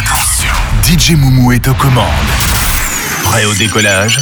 Attention, DJ Moumou est aux commandes. Prêt au décollage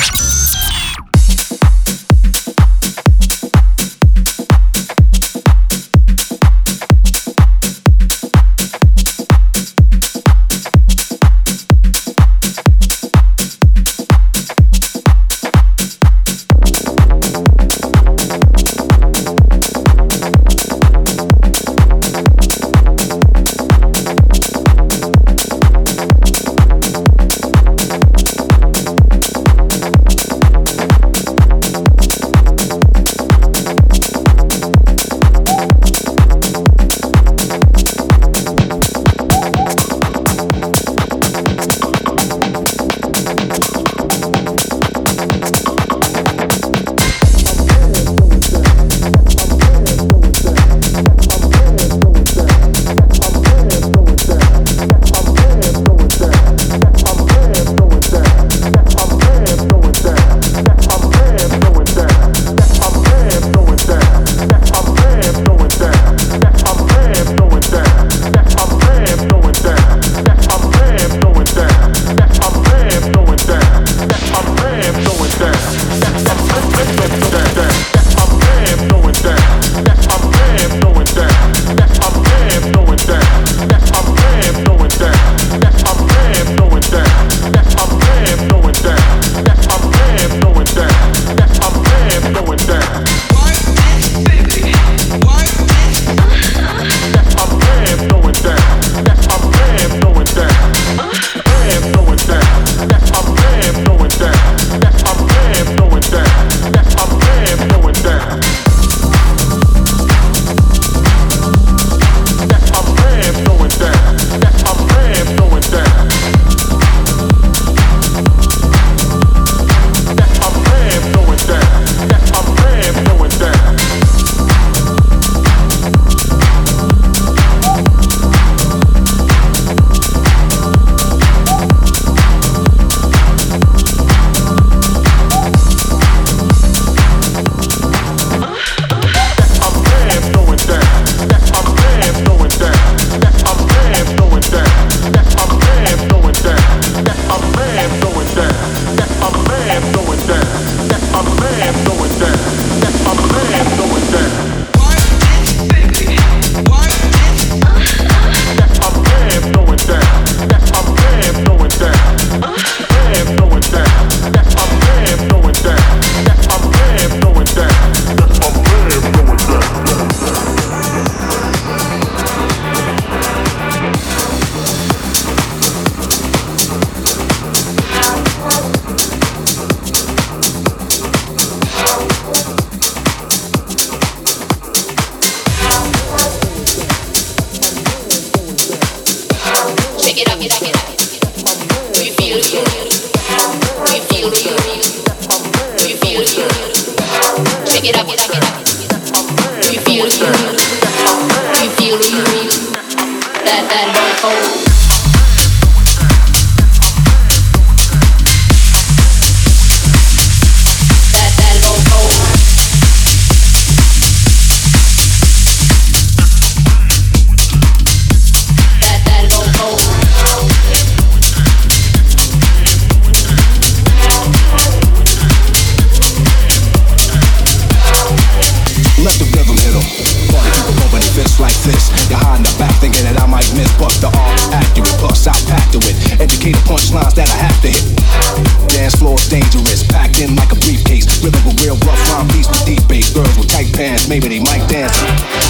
like this. Party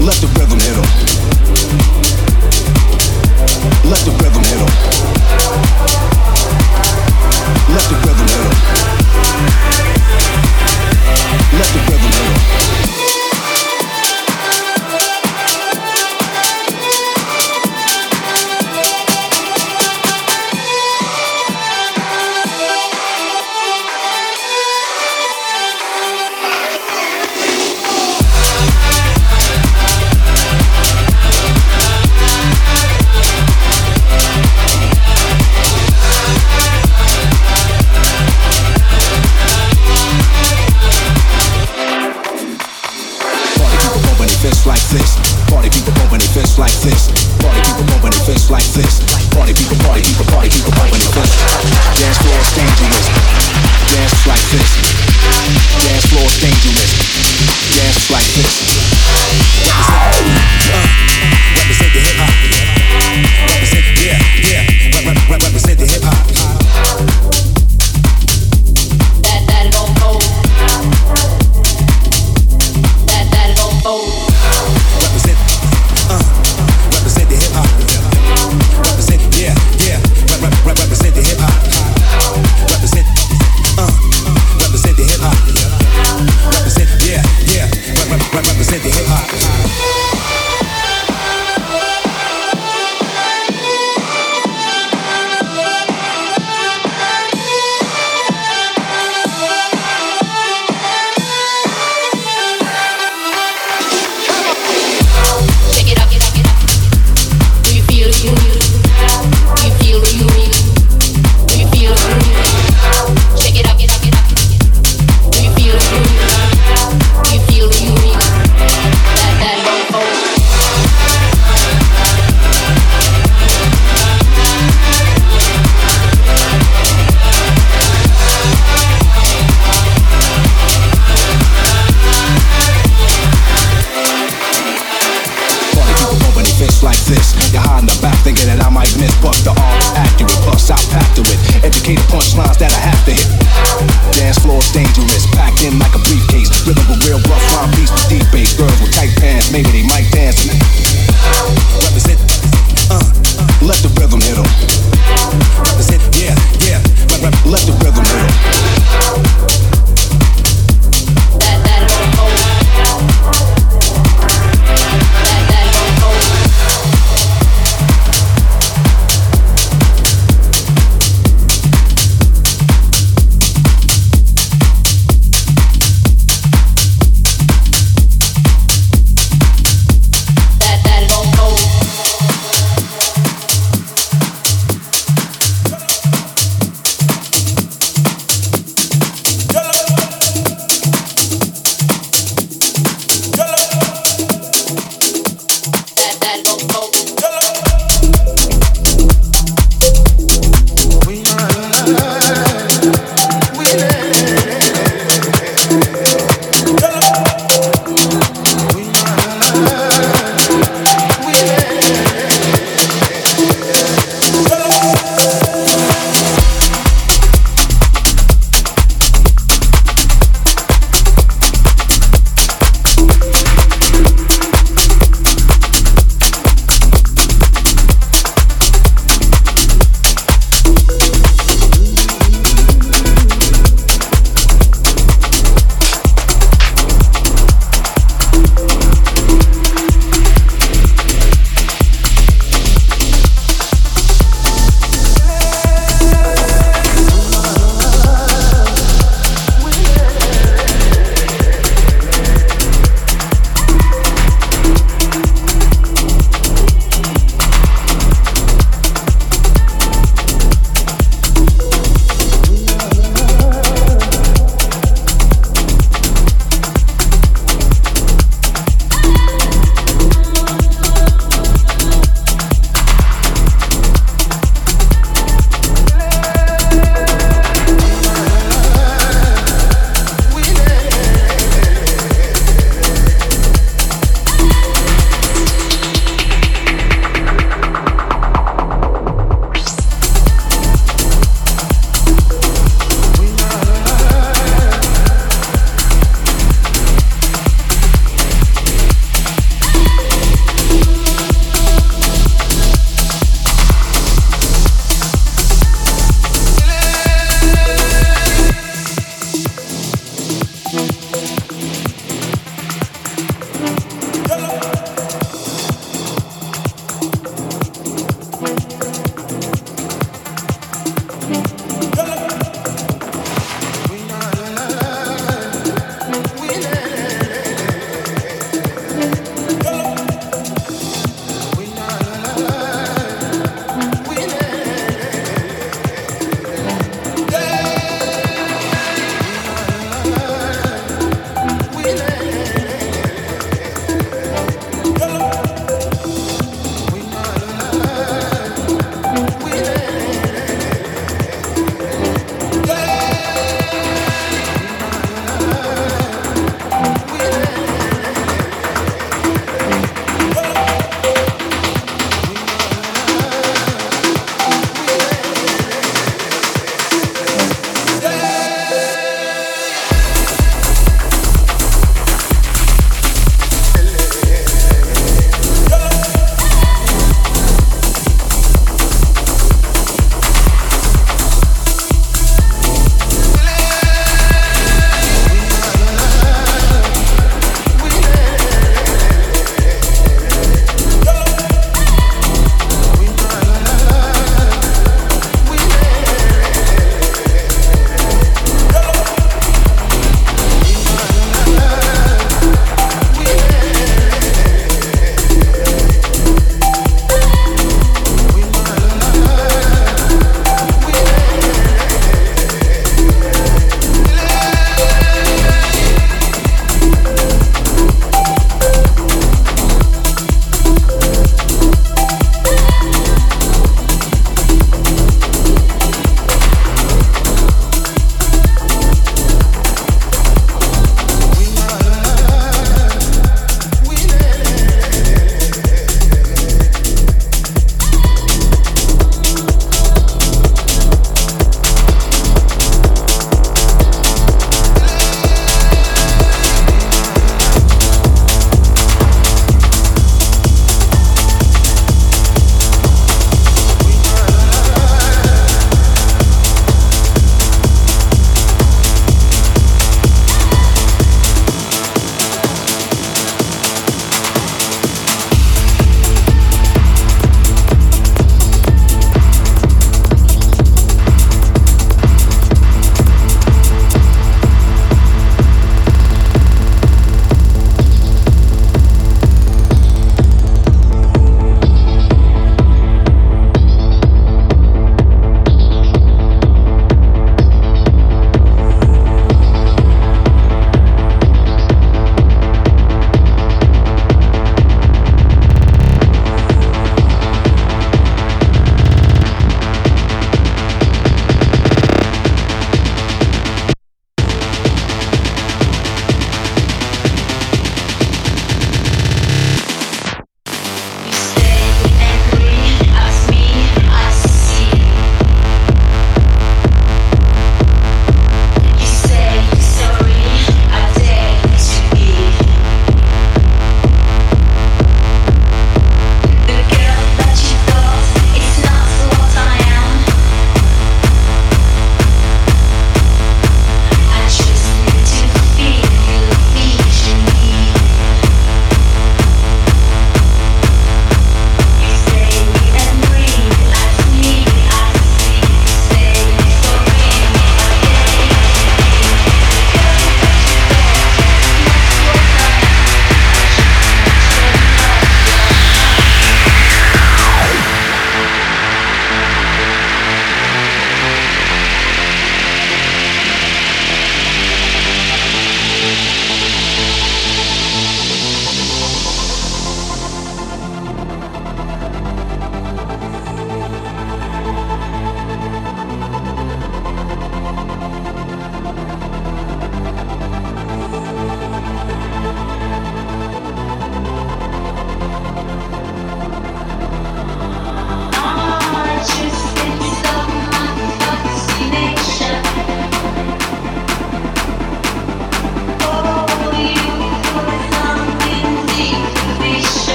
people bumping their fists like this. Party